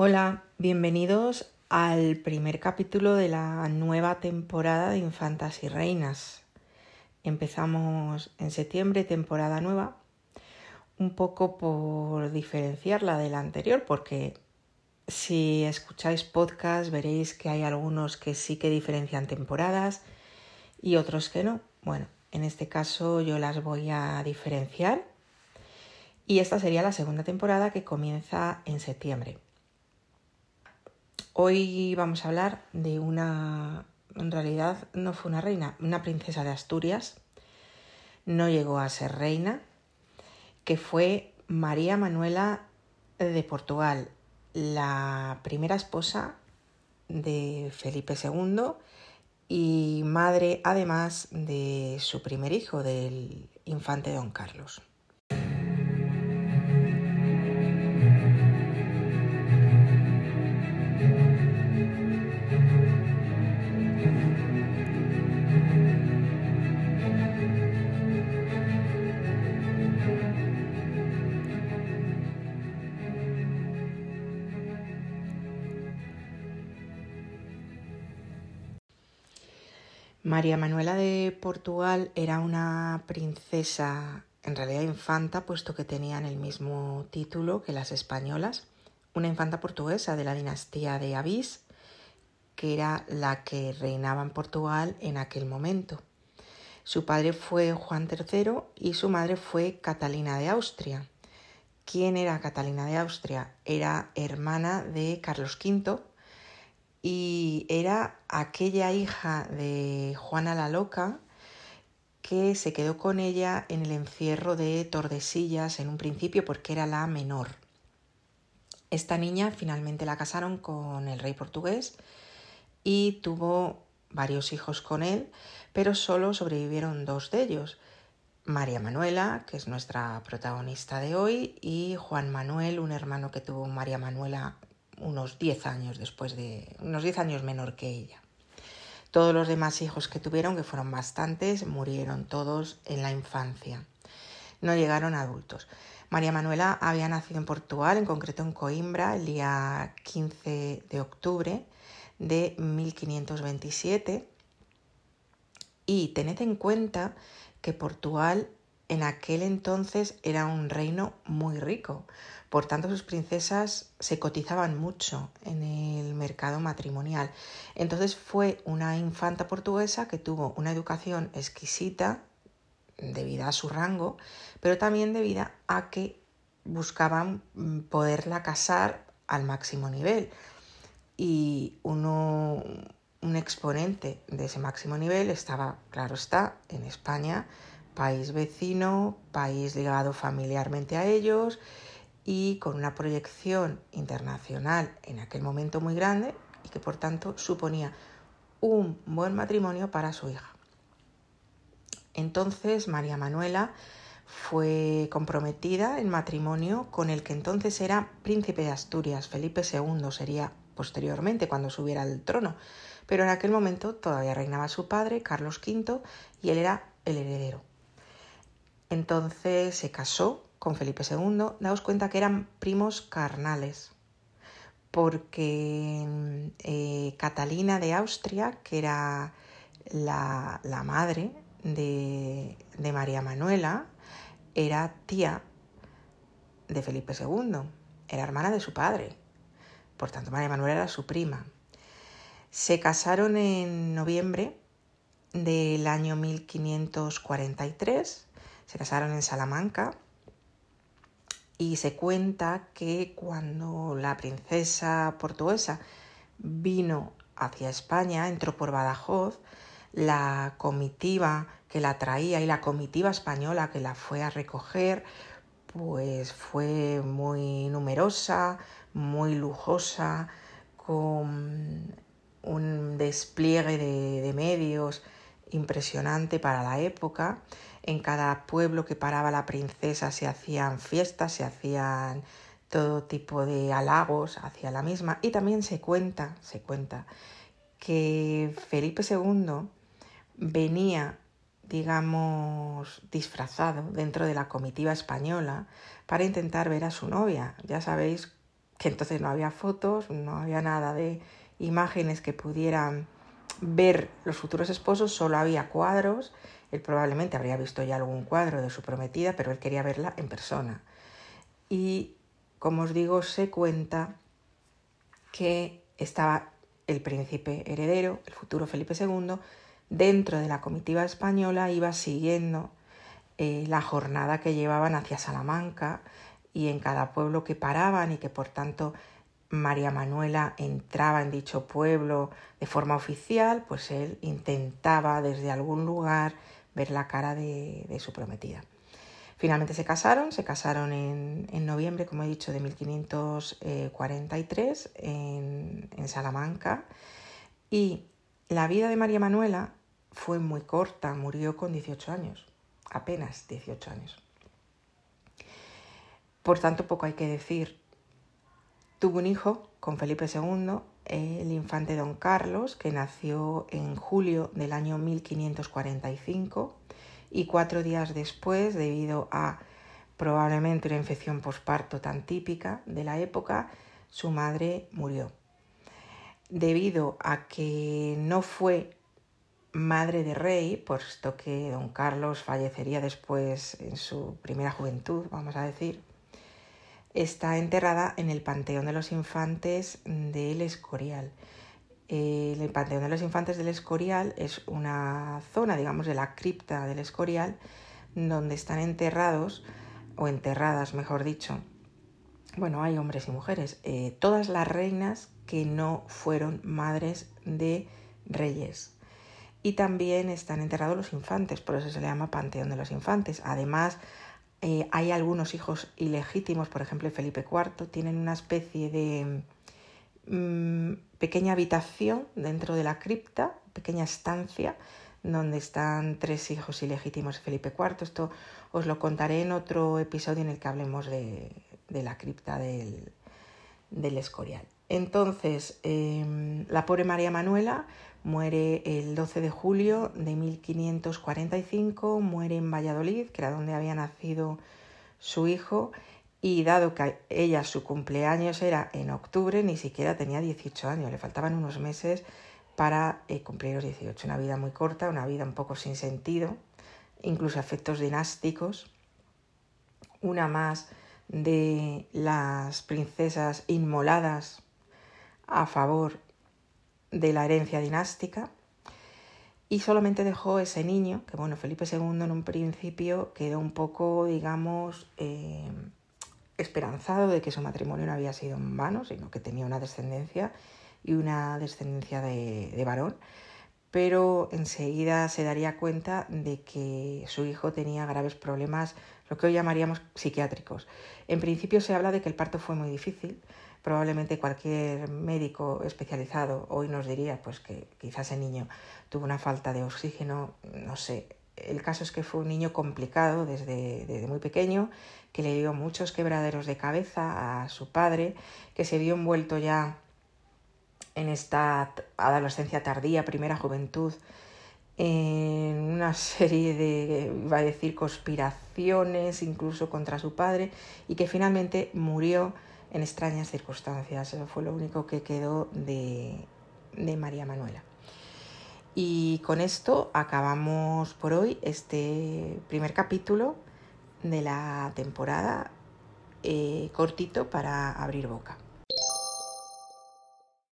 Hola, bienvenidos al primer capítulo de la nueva temporada de Infantas y Reinas. Empezamos en septiembre, temporada nueva, un poco por diferenciarla de la anterior, porque si escucháis podcast veréis que hay algunos que sí que diferencian temporadas y otros que no. Bueno, en este caso yo las voy a diferenciar y esta sería la segunda temporada que comienza en septiembre. Hoy vamos a hablar de una, en realidad no fue una reina, una princesa de Asturias, no llegó a ser reina, que fue María Manuela de Portugal, la primera esposa de Felipe II y madre además de su primer hijo, del infante don Carlos. María Manuela de Portugal era una princesa, en realidad infanta, puesto que tenían el mismo título que las españolas, una infanta portuguesa de la dinastía de Avís, que era la que reinaba en Portugal en aquel momento. Su padre fue Juan III y su madre fue Catalina de Austria. ¿Quién era Catalina de Austria? Era hermana de Carlos V, y era aquella hija de Juana la Loca que se quedó con ella en el encierro de Tordesillas en un principio porque era la menor. Esta niña finalmente la casaron con el rey portugués y tuvo varios hijos con él, pero solo sobrevivieron dos de ellos. María Manuela, que es nuestra protagonista de hoy, y Juan Manuel, un hermano que tuvo María Manuela unos 10 años después de, unos 10 años menor que ella. Todos los demás hijos que tuvieron, que fueron bastantes, murieron todos en la infancia. No llegaron adultos. María Manuela había nacido en Portugal, en concreto en Coimbra, el día 15 de octubre de 1527. Y tened en cuenta que Portugal en aquel entonces era un reino muy rico. Por tanto, sus princesas se cotizaban mucho en el mercado matrimonial. Entonces fue una infanta portuguesa que tuvo una educación exquisita debido a su rango, pero también debido a que buscaban mm, poderla casar al máximo nivel. Y uno, un exponente de ese máximo nivel estaba, claro está, en España, país vecino, país ligado familiarmente a ellos y con una proyección internacional en aquel momento muy grande y que por tanto suponía un buen matrimonio para su hija. Entonces María Manuela fue comprometida en matrimonio con el que entonces era príncipe de Asturias, Felipe II, sería posteriormente cuando subiera al trono, pero en aquel momento todavía reinaba su padre, Carlos V, y él era el heredero. Entonces se casó con Felipe II, daos cuenta que eran primos carnales, porque eh, Catalina de Austria, que era la, madre de, de María Manuela, era tía de Felipe II, era hermana de su padre. Por tanto, María Manuela era su prima. Se casaron en noviembre del año 1543, se casaron en Salamanca y se cuenta que cuando la princesa portuguesa vino hacia España, entró por Badajoz, la comitiva que la traía y la comitiva española que la fue a recoger, pues fue muy numerosa, muy lujosa, con un despliegue de, de medios impresionante para la época en cada pueblo que paraba la princesa se hacían fiestas, se hacían todo tipo de halagos hacia la misma y también se cuenta, se cuenta que Felipe II venía, digamos, disfrazado dentro de la comitiva española para intentar ver a su novia. Ya sabéis que entonces no había fotos, no había nada de imágenes que pudieran ver los futuros esposos, solo había cuadros. Él probablemente habría visto ya algún cuadro de su prometida, pero él quería verla en persona. Y como os digo, se cuenta que estaba el príncipe heredero, el futuro Felipe II, dentro de la comitiva española, iba siguiendo eh, la jornada que llevaban hacia Salamanca y en cada pueblo que paraban y que por tanto María Manuela entraba en dicho pueblo de forma oficial, pues él intentaba desde algún lugar ver la cara de, su prometida. Finalmente se casaron, se casaron en, noviembre, como he dicho, de 1543 en, en Salamanca y la vida de María Manuela fue muy corta, murió con 18 años, apenas 18 años. Por tanto, poco hay que decir. Tuvo un hijo con Felipe II, el infante don Carlos, que nació en julio del año 1545 y cuatro días después, debido a probablemente una infección posparto tan típica de la época, su madre murió. Debido a que no fue madre de rey, puesto que don Carlos fallecería después en su primera juventud, vamos a decir, está enterrada en el Panteón de los Infantes del Escorial. El Panteón de los Infantes del Escorial es una zona, digamos, de la cripta del Escorial, donde están enterrados, o enterradas, mejor dicho, bueno, hay hombres y mujeres, eh, todas las reinas que no fueron madres de reyes. Y también están enterrados los infantes, por eso se le llama Panteón de los Infantes. Además, eh, hay algunos hijos ilegítimos, por ejemplo Felipe IV, tienen una especie de mm, pequeña habitación dentro de la cripta, pequeña estancia, donde están tres hijos ilegítimos de Felipe IV. Esto os lo contaré en otro episodio en el que hablemos de, la cripta del, Escorial. Entonces, em, la pobre María Manuela Muere el 12 de julio de 1545, muere en Valladolid, que era donde había nacido su hijo, y dado que ella su cumpleaños era en octubre, ni siquiera tenía 18 años, le faltaban unos meses para eh, cumplir los 18. Una vida muy corta, una vida un poco sin sentido, incluso efectos dinásticos. Una más de las princesas inmoladas a favor de la herencia dinástica y solamente dejó ese niño, que bueno, Felipe II en un principio quedó un poco, digamos, eh, esperanzado de que su matrimonio no había sido en vano, sino que tenía una descendencia y una descendencia de, de varón, pero enseguida se daría cuenta de que su hijo tenía graves problemas, lo que hoy llamaríamos psiquiátricos. En principio se habla de que el parto fue muy difícil, probablemente cualquier médico especializado hoy nos diría pues que quizás el niño tuvo una falta de oxígeno, no sé. El caso es que fue un niño complicado desde, desde muy pequeño, que le dio muchos quebraderos de cabeza a su padre, que se vio envuelto ya en esta adolescencia tardía, primera juventud, en una serie de, iba a decir, conspiraciones incluso contra su padre y que finalmente murió en extrañas circunstancias. Eso fue lo único que quedó de, María Manuela. Y con esto acabamos por hoy este primer capítulo de la temporada eh, cortito para abrir boca.